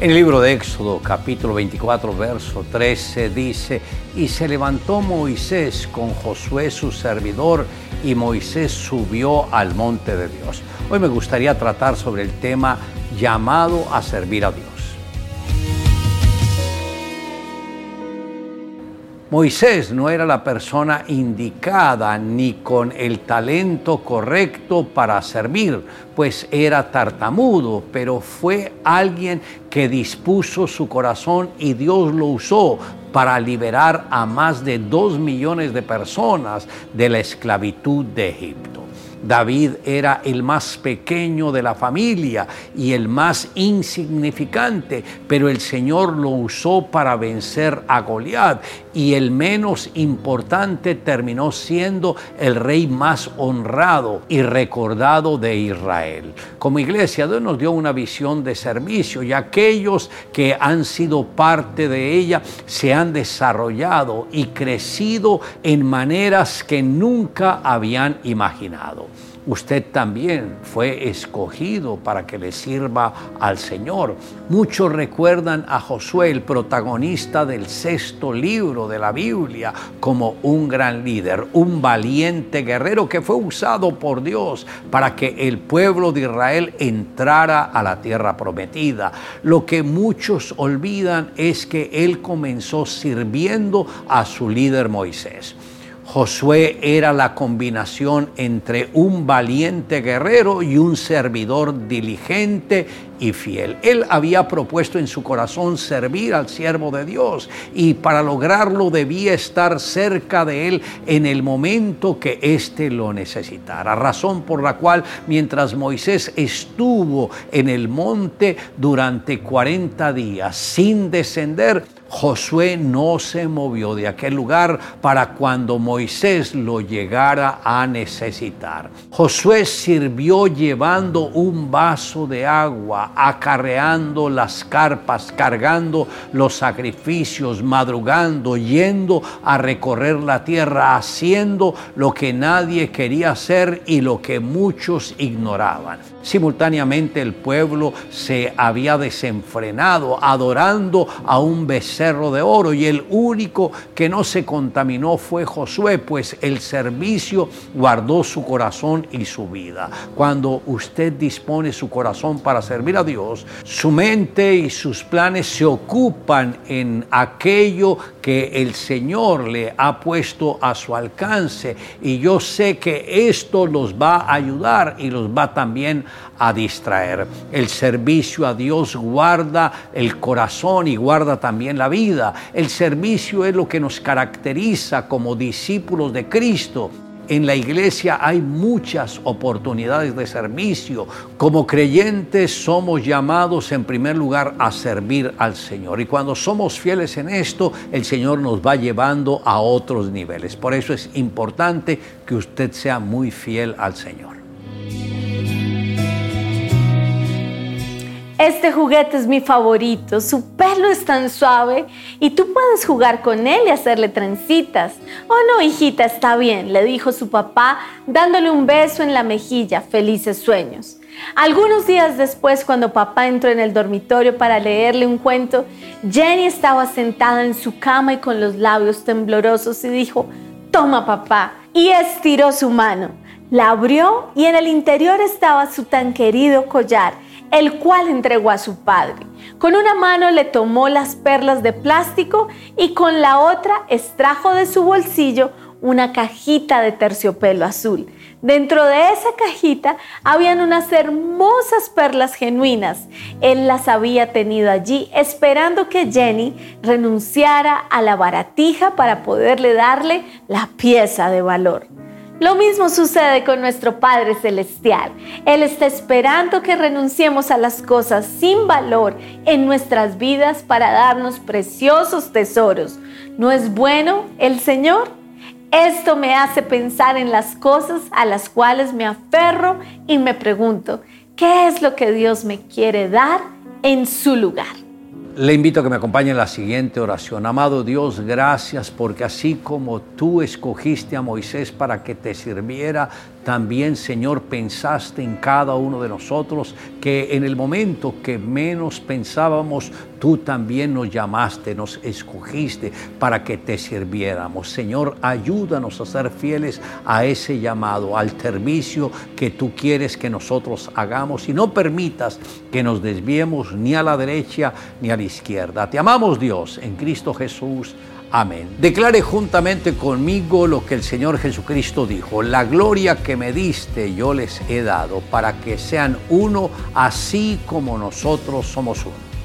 En el libro de Éxodo capítulo 24 verso 13 dice, y se levantó Moisés con Josué su servidor y Moisés subió al monte de Dios. Hoy me gustaría tratar sobre el tema llamado a servir a Dios. Moisés no era la persona indicada ni con el talento correcto para servir, pues era tartamudo, pero fue alguien que dispuso su corazón y Dios lo usó para liberar a más de dos millones de personas de la esclavitud de Egipto. David era el más pequeño de la familia y el más insignificante, pero el Señor lo usó para vencer a Goliat y el menos importante terminó siendo el rey más honrado y recordado de Israel. Como iglesia, Dios nos dio una visión de servicio y aquellos que han sido parte de ella se han desarrollado y crecido en maneras que nunca habían imaginado. Usted también fue escogido para que le sirva al Señor. Muchos recuerdan a Josué, el protagonista del sexto libro de la Biblia, como un gran líder, un valiente guerrero que fue usado por Dios para que el pueblo de Israel entrara a la tierra prometida. Lo que muchos olvidan es que él comenzó sirviendo a su líder Moisés. Josué era la combinación entre un valiente guerrero y un servidor diligente y fiel. Él había propuesto en su corazón servir al siervo de Dios y para lograrlo debía estar cerca de él en el momento que éste lo necesitara. Razón por la cual mientras Moisés estuvo en el monte durante 40 días sin descender, Josué no se movió de aquel lugar para cuando Moisés lo llegara a necesitar. Josué sirvió llevando un vaso de agua, acarreando las carpas, cargando los sacrificios, madrugando, yendo a recorrer la tierra, haciendo lo que nadie quería hacer y lo que muchos ignoraban. Simultáneamente el pueblo se había desenfrenado, adorando a un becerro de oro, y el único que no se contaminó fue Josué, pues el servicio guardó su corazón y su vida. Cuando usted dispone su corazón para servir a Dios, su mente y sus planes se ocupan en aquello que el Señor le ha puesto a su alcance, y yo sé que esto los va a ayudar y los va también a distraer. El servicio a Dios guarda el corazón y guarda también la vida. El servicio es lo que nos caracteriza como discípulos de Cristo. En la iglesia hay muchas oportunidades de servicio. Como creyentes somos llamados en primer lugar a servir al Señor. Y cuando somos fieles en esto, el Señor nos va llevando a otros niveles. Por eso es importante que usted sea muy fiel al Señor. Este juguete es mi favorito, su pelo es tan suave y tú puedes jugar con él y hacerle trencitas. Oh no, hijita, está bien, le dijo su papá dándole un beso en la mejilla, felices sueños. Algunos días después, cuando papá entró en el dormitorio para leerle un cuento, Jenny estaba sentada en su cama y con los labios temblorosos y dijo, toma papá, y estiró su mano. La abrió y en el interior estaba su tan querido collar el cual entregó a su padre. Con una mano le tomó las perlas de plástico y con la otra extrajo de su bolsillo una cajita de terciopelo azul. Dentro de esa cajita habían unas hermosas perlas genuinas. Él las había tenido allí esperando que Jenny renunciara a la baratija para poderle darle la pieza de valor. Lo mismo sucede con nuestro Padre Celestial. Él está esperando que renunciemos a las cosas sin valor en nuestras vidas para darnos preciosos tesoros. ¿No es bueno el Señor? Esto me hace pensar en las cosas a las cuales me aferro y me pregunto, ¿qué es lo que Dios me quiere dar en su lugar? Le invito a que me acompañe en la siguiente oración. Amado Dios, gracias porque así como tú escogiste a Moisés para que te sirviera, también, Señor, pensaste en cada uno de nosotros, que en el momento que menos pensábamos, tú también nos llamaste, nos escogiste para que te sirviéramos. Señor, ayúdanos a ser fieles a ese llamado, al servicio que tú quieres que nosotros hagamos y no permitas que nos desviemos ni a la derecha ni a la izquierda. Te amamos Dios en Cristo Jesús. Amén. Declare juntamente conmigo lo que el Señor Jesucristo dijo. La gloria que me diste yo les he dado para que sean uno así como nosotros somos uno.